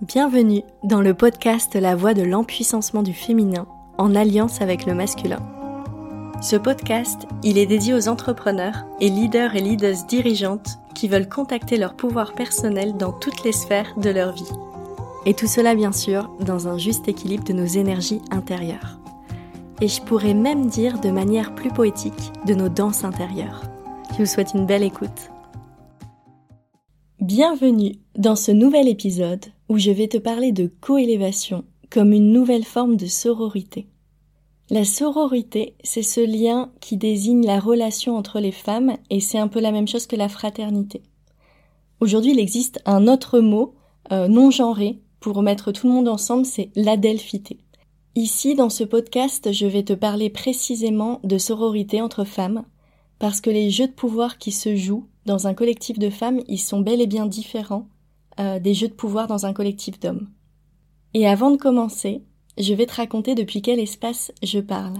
Bienvenue dans le podcast La voix de l'empuissancement du féminin en alliance avec le masculin. Ce podcast, il est dédié aux entrepreneurs et leaders et leaders dirigeantes qui veulent contacter leur pouvoir personnel dans toutes les sphères de leur vie. Et tout cela bien sûr dans un juste équilibre de nos énergies intérieures. Et je pourrais même dire de manière plus poétique de nos danses intérieures. Je vous souhaite une belle écoute. Bienvenue dans ce nouvel épisode où je vais te parler de coélévation comme une nouvelle forme de sororité. La sororité, c'est ce lien qui désigne la relation entre les femmes et c'est un peu la même chose que la fraternité. Aujourd'hui, il existe un autre mot euh, non genré pour mettre tout le monde ensemble, c'est l'adelphité. Ici, dans ce podcast, je vais te parler précisément de sororité entre femmes, parce que les jeux de pouvoir qui se jouent dans un collectif de femmes, ils sont bel et bien différents euh, des jeux de pouvoir dans un collectif d'hommes. Et avant de commencer, je vais te raconter depuis quel espace je parle.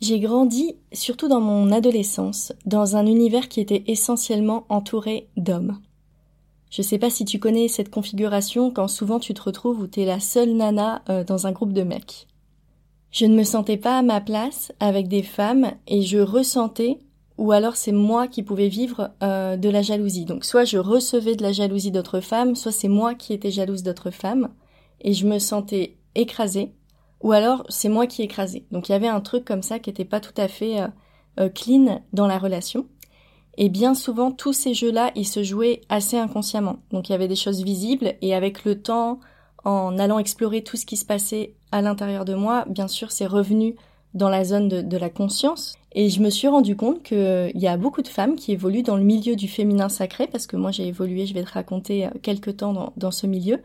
J'ai grandi, surtout dans mon adolescence, dans un univers qui était essentiellement entouré d'hommes. Je sais pas si tu connais cette configuration quand souvent tu te retrouves où t'es la seule nana euh, dans un groupe de mecs. Je ne me sentais pas à ma place avec des femmes et je ressentais ou alors c'est moi qui pouvais vivre euh, de la jalousie. Donc soit je recevais de la jalousie d'autres femmes, soit c'est moi qui étais jalouse d'autres femmes, et je me sentais écrasée, ou alors c'est moi qui écrasais. Donc il y avait un truc comme ça qui n'était pas tout à fait euh, euh, clean dans la relation. Et bien souvent, tous ces jeux-là, ils se jouaient assez inconsciemment. Donc il y avait des choses visibles, et avec le temps, en allant explorer tout ce qui se passait à l'intérieur de moi, bien sûr, c'est revenu dans la zone de, la conscience. Et je me suis rendu compte qu'il y a beaucoup de femmes qui évoluent dans le milieu du féminin sacré, parce que moi j'ai évolué, je vais te raconter euh, quelques temps dans, dans, ce milieu,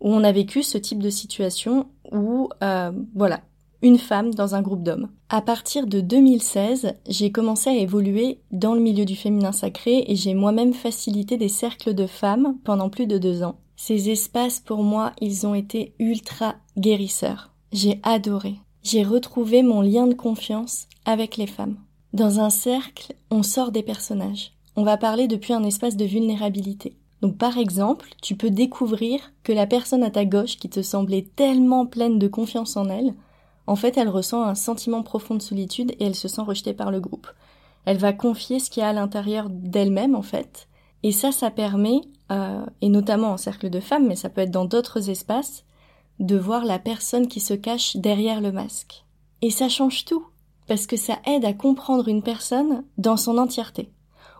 où on a vécu ce type de situation où, euh, voilà, une femme dans un groupe d'hommes. À partir de 2016, j'ai commencé à évoluer dans le milieu du féminin sacré et j'ai moi-même facilité des cercles de femmes pendant plus de deux ans. Ces espaces, pour moi, ils ont été ultra guérisseurs. J'ai adoré j'ai retrouvé mon lien de confiance avec les femmes. Dans un cercle, on sort des personnages. On va parler depuis un espace de vulnérabilité. Donc par exemple, tu peux découvrir que la personne à ta gauche qui te semblait tellement pleine de confiance en elle, en fait elle ressent un sentiment profond de solitude et elle se sent rejetée par le groupe. Elle va confier ce qu'il y a à l'intérieur d'elle-même en fait. Et ça, ça permet, euh, et notamment en cercle de femmes, mais ça peut être dans d'autres espaces, de voir la personne qui se cache derrière le masque. Et ça change tout, parce que ça aide à comprendre une personne dans son entièreté.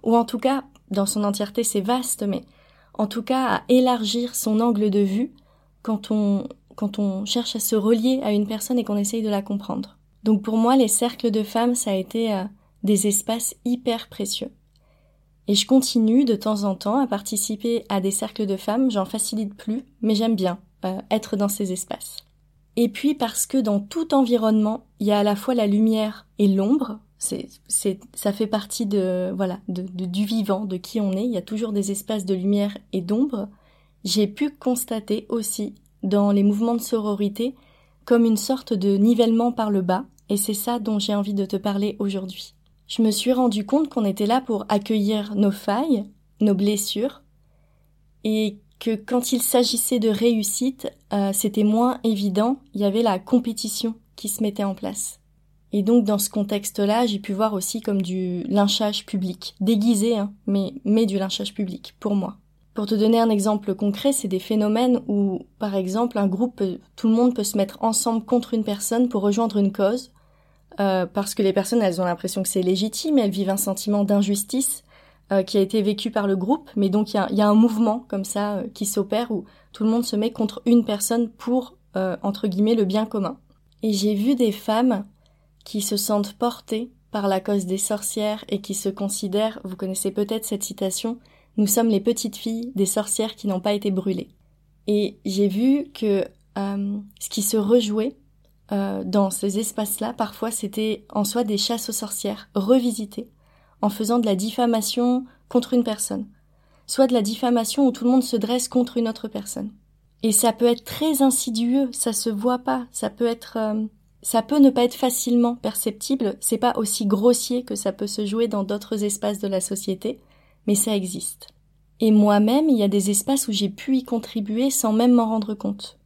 Ou en tout cas, dans son entièreté c'est vaste, mais en tout cas à élargir son angle de vue quand on, quand on cherche à se relier à une personne et qu'on essaye de la comprendre. Donc pour moi, les cercles de femmes, ça a été euh, des espaces hyper précieux. Et je continue de temps en temps à participer à des cercles de femmes, j'en facilite plus, mais j'aime bien. Euh, être dans ces espaces. Et puis parce que dans tout environnement, il y a à la fois la lumière et l'ombre. C'est, c'est, ça fait partie de, voilà, de, du vivant, de qui on est. Il y a toujours des espaces de lumière et d'ombre. J'ai pu constater aussi dans les mouvements de sororité comme une sorte de nivellement par le bas, et c'est ça dont j'ai envie de te parler aujourd'hui. Je me suis rendu compte qu'on était là pour accueillir nos failles, nos blessures, et que quand il s'agissait de réussite, euh, c'était moins évident, il y avait la compétition qui se mettait en place. Et donc dans ce contexte-là, j'ai pu voir aussi comme du lynchage public, déguisé, hein, mais, mais du lynchage public, pour moi. Pour te donner un exemple concret, c'est des phénomènes où, par exemple, un groupe, tout le monde peut se mettre ensemble contre une personne pour rejoindre une cause, euh, parce que les personnes, elles ont l'impression que c'est légitime, elles vivent un sentiment d'injustice, euh, qui a été vécu par le groupe, mais donc il y a, un mouvement comme ça euh, qui s'opère où tout le monde se met contre une personne pour, euh, entre guillemets, le bien commun. Et j'ai vu des femmes qui se sentent portées par la cause des sorcières et qui se considèrent, vous connaissez peut-être cette citation, nous sommes les petites filles des sorcières qui n'ont pas été brûlées. Et j'ai vu que ce qui se rejouait dans ces espaces-là, parfois c'était en soi des chasses aux sorcières revisitées, en faisant de la diffamation contre une personne, soit de la diffamation où tout le monde se dresse contre une autre personne. Et ça peut être très insidieux, ça se voit pas, ça peut être euh, ça peut ne pas être facilement perceptible, c'est pas aussi grossier que ça peut se jouer dans d'autres espaces de la société, mais ça existe. Et moi-même, il y a des espaces où j'ai pu y contribuer sans même m'en rendre compte.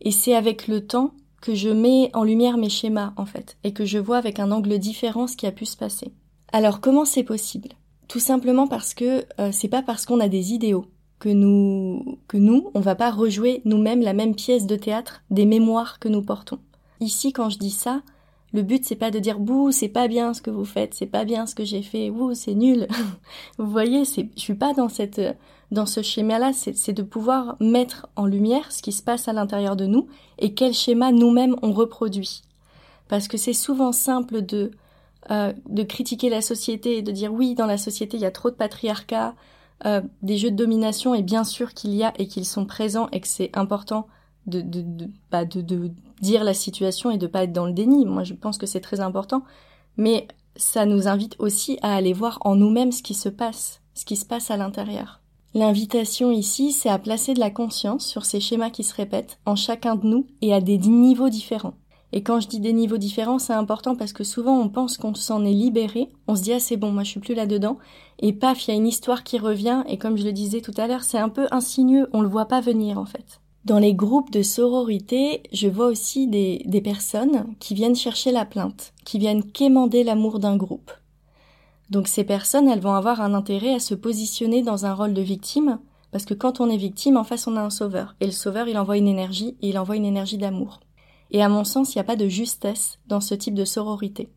Et c'est avec le temps que je mets en lumière mes schémas, en fait, et que je vois avec un angle différent ce qui a pu se passer. Alors comment c'est possible? Tout simplement parce que euh, c'est pas parce qu'on a des idéaux que nous que nous on va pas rejouer nous-mêmes la même pièce de théâtre des mémoires que nous portons. Ici quand je dis ça, le but c'est pas de dire bouh, c'est pas bien ce que vous faites, c'est pas bien ce que j'ai fait, ouh, c'est nul. vous voyez, c'est je suis pas dans cette dans ce schéma-là, c'est de pouvoir mettre en lumière ce qui se passe à l'intérieur de nous et quel schéma nous-mêmes on reproduit. Parce que c'est souvent simple de euh, de critiquer la société et de dire oui, dans la société il y a trop de patriarcat, euh, des jeux de domination et bien sûr qu'il y a et qu'ils sont présents et que c'est important de de, de, bah, de, de dire la situation et de pas être dans le déni. Moi, je pense que c'est très important, mais ça nous invite aussi à aller voir en nous-mêmes ce qui se passe, ce qui se passe à l'intérieur. L'invitation ici, c'est à placer de la conscience sur ces schémas qui se répètent en chacun de nous et à des niveaux différents. Et quand je dis des niveaux différents, c'est important parce que souvent on pense qu'on s'en est libéré, on se dit ah c'est bon, moi je suis plus là-dedans, et paf, il y a une histoire qui revient, et comme je le disais tout à l'heure, c'est un peu insinueux, on le voit pas venir en fait. Dans les groupes de sororité, je vois aussi des, des personnes qui viennent chercher la plainte, qui viennent quémander l'amour d'un groupe. Donc ces personnes, elles vont avoir un intérêt à se positionner dans un rôle de victime, parce que quand on est victime, en face on a un sauveur, et le sauveur il envoie une énergie, et il envoie une énergie d'amour. Et à mon sens, il n'y a pas de justesse dans ce type de sororité.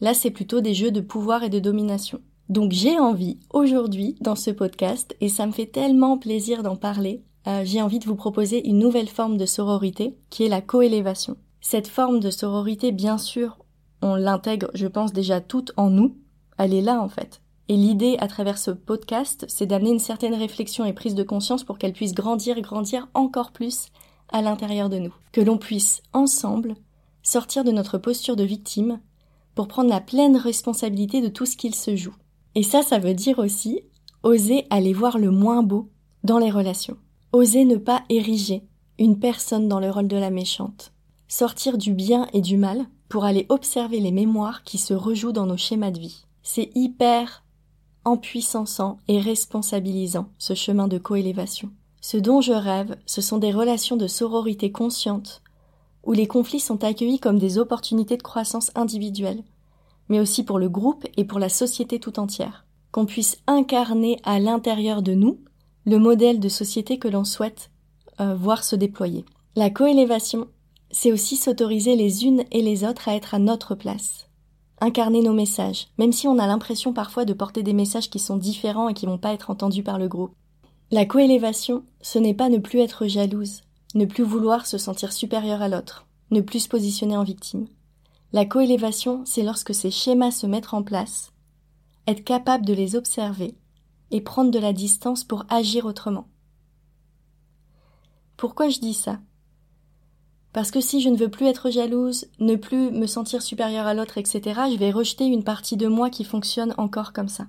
Là, c'est plutôt des jeux de pouvoir et de domination. Donc j'ai envie aujourd'hui dans ce podcast, et ça me fait tellement plaisir d'en parler, euh, j'ai envie de vous proposer une nouvelle forme de sororité qui est la coélévation. Cette forme de sororité, bien sûr, on l'intègre, je pense, déjà toute en nous. Elle est là, en fait. Et l'idée, à travers ce podcast, c'est d'amener une certaine réflexion et prise de conscience pour qu'elle puisse grandir grandir encore plus à l'intérieur de nous. Que l'on puisse, ensemble, sortir de notre posture de victime pour prendre la pleine responsabilité de tout ce qu'il se joue. Et ça, ça veut dire aussi oser aller voir le moins beau dans les relations. Oser ne pas ériger une personne dans le rôle de la méchante. Sortir du bien et du mal pour aller observer les mémoires qui se rejouent dans nos schémas de vie. C'est hyper empuissançant et responsabilisant, ce chemin de coélévation. Ce dont je rêve, ce sont des relations de sororité consciente, où les conflits sont accueillis comme des opportunités de croissance individuelle, mais aussi pour le groupe et pour la société tout entière. Qu'on puisse incarner à l'intérieur de nous le modèle de société que l'on souhaite euh, voir se déployer. La coélévation, c'est aussi s'autoriser les unes et les autres à être à notre place. Incarner nos messages, même si on a l'impression parfois de porter des messages qui sont différents et qui vont pas être entendus par le groupe. La coélévation, ce n'est pas ne plus être jalouse, ne plus vouloir se sentir supérieur à l'autre, ne plus se positionner en victime. La coélévation, c'est lorsque ces schémas se mettent en place, être capable de les observer et prendre de la distance pour agir autrement. Pourquoi je dis ça? Parce que si je ne veux plus être jalouse, ne plus me sentir supérieure à l'autre, etc., je vais rejeter une partie de moi qui fonctionne encore comme ça.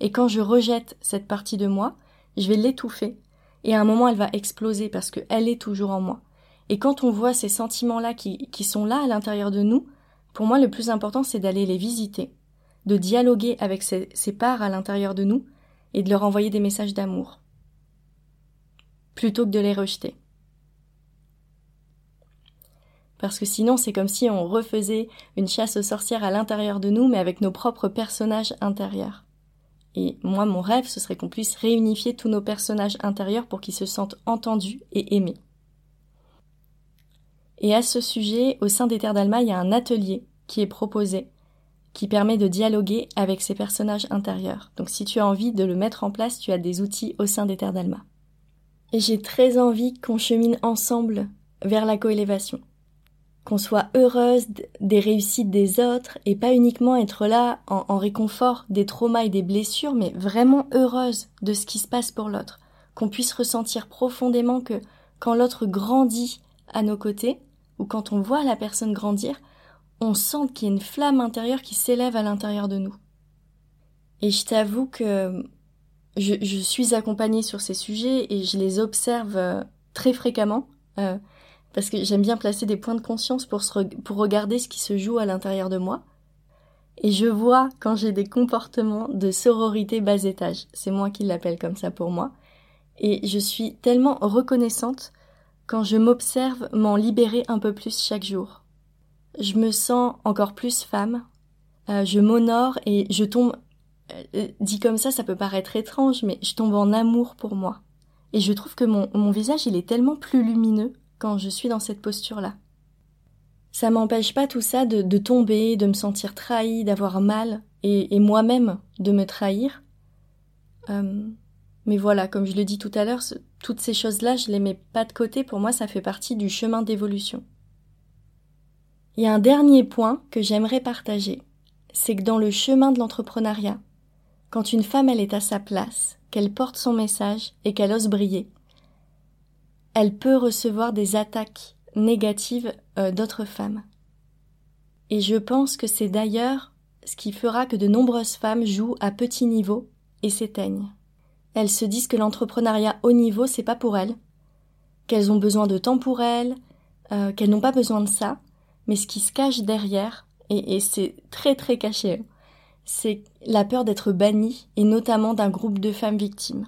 Et quand je rejette cette partie de moi, je vais l'étouffer, et à un moment elle va exploser parce qu'elle est toujours en moi. Et quand on voit ces sentiments-là qui, qui sont là à l'intérieur de nous, pour moi le plus important c'est d'aller les visiter, de dialoguer avec ces, ces parts à l'intérieur de nous, et de leur envoyer des messages d'amour, plutôt que de les rejeter. Parce que sinon, c'est comme si on refaisait une chasse aux sorcières à l'intérieur de nous, mais avec nos propres personnages intérieurs. Et moi, mon rêve, ce serait qu'on puisse réunifier tous nos personnages intérieurs pour qu'ils se sentent entendus et aimés. Et à ce sujet, au sein des Terres d'Alma, il y a un atelier qui est proposé qui permet de dialoguer avec ces personnages intérieurs. Donc si tu as envie de le mettre en place, tu as des outils au sein des Terres d'Alma. Et j'ai très envie qu'on chemine ensemble vers la coélévation. Qu'on soit heureuse des réussites des autres et pas uniquement être là en, réconfort des traumas et des blessures, mais vraiment heureuse de ce qui se passe pour l'autre. Qu'on puisse ressentir profondément que quand l'autre grandit à nos côtés, ou quand on voit la personne grandir, on sent qu'il y a une flamme intérieure qui s'élève à l'intérieur de nous. Et je t'avoue que je, suis accompagnée sur ces sujets et je les observe euh, très fréquemment euh, parce que j'aime bien placer des points de conscience pour, pour regarder ce qui se joue à l'intérieur de moi. Et je vois quand j'ai des comportements de sororité bas étage. C'est moi qui l'appelle comme ça pour moi. Et je suis tellement reconnaissante quand je m'observe m'en libérer un peu plus chaque jour. Je me sens encore plus femme. Euh, je m'honore et je tombe. Euh, dit comme ça, ça peut paraître étrange, mais je tombe en amour pour moi. Et je trouve que mon, mon visage, il est tellement plus lumineux quand je suis dans cette posture-là. Ça m'empêche pas tout ça de, tomber, de me sentir trahi, d'avoir mal, et, et moi-même de me trahir. Euh, mais voilà, comme je le dis tout à l'heure, toutes ces choses-là, je les mets pas de côté. Pour moi, ça fait partie du chemin d'évolution. Il y a un dernier point que j'aimerais partager. C'est que dans le chemin de l'entrepreneuriat, quand une femme elle est à sa place, qu'elle porte son message et qu'elle ose briller, elle peut recevoir des attaques négatives euh, d'autres femmes. Et je pense que c'est d'ailleurs ce qui fera que de nombreuses femmes jouent à petit niveau et s'éteignent. Elles se disent que l'entrepreneuriat haut niveau, c'est pas pour elles, qu'elles ont besoin de temps pour elles, euh, qu'elles n'ont pas besoin de ça, mais ce qui se cache derrière, et, et c'est très très caché, hein, c'est la peur d'être bannie, et notamment d'un groupe de femmes victimes,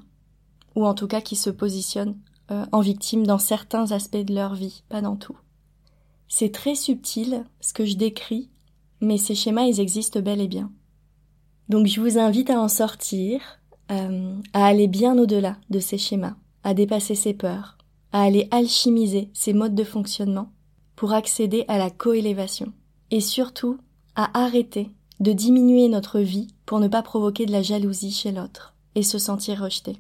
ou en tout cas qui se positionnent euh, en victime dans certains aspects de leur vie, pas dans tout. C'est très subtil ce que je décris, mais ces schémas ils existent bel et bien. Donc je vous invite à en sortir, euh, à aller bien au-delà de ces schémas, à dépasser ses peurs, à aller alchimiser ces modes de fonctionnement pour accéder à la coélévation. Et surtout, à arrêter de diminuer notre vie pour ne pas provoquer de la jalousie chez l'autre et se sentir rejeté.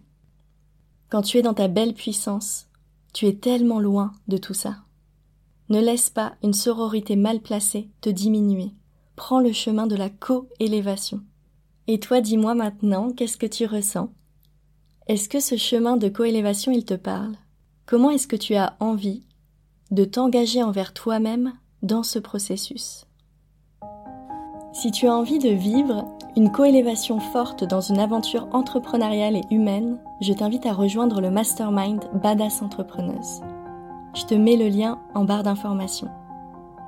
Quand tu es dans ta belle puissance, tu es tellement loin de tout ça. Ne laisse pas une sororité mal placée te diminuer. Prends le chemin de la coélévation. Et toi, dis-moi maintenant, qu'est-ce que tu ressens? Est-ce que ce chemin de coélévation, il te parle? Comment est-ce que tu as envie de t'engager envers toi-même dans ce processus? Si tu as envie de vivre une coélévation forte dans une aventure entrepreneuriale et humaine, je t'invite à rejoindre le mastermind Badass Entrepreneuse. Je te mets le lien en barre d'information.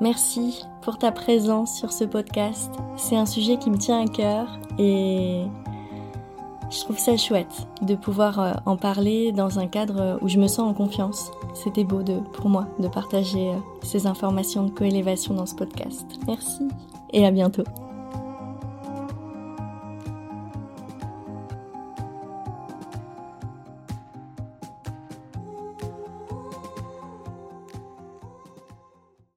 Merci pour ta présence sur ce podcast. C'est un sujet qui me tient à cœur et je trouve ça chouette de pouvoir euh, en parler dans un cadre où je me sens en confiance. C'était beau de, pour moi de partager euh, ces informations de coélévation dans ce podcast. Merci et à bientôt.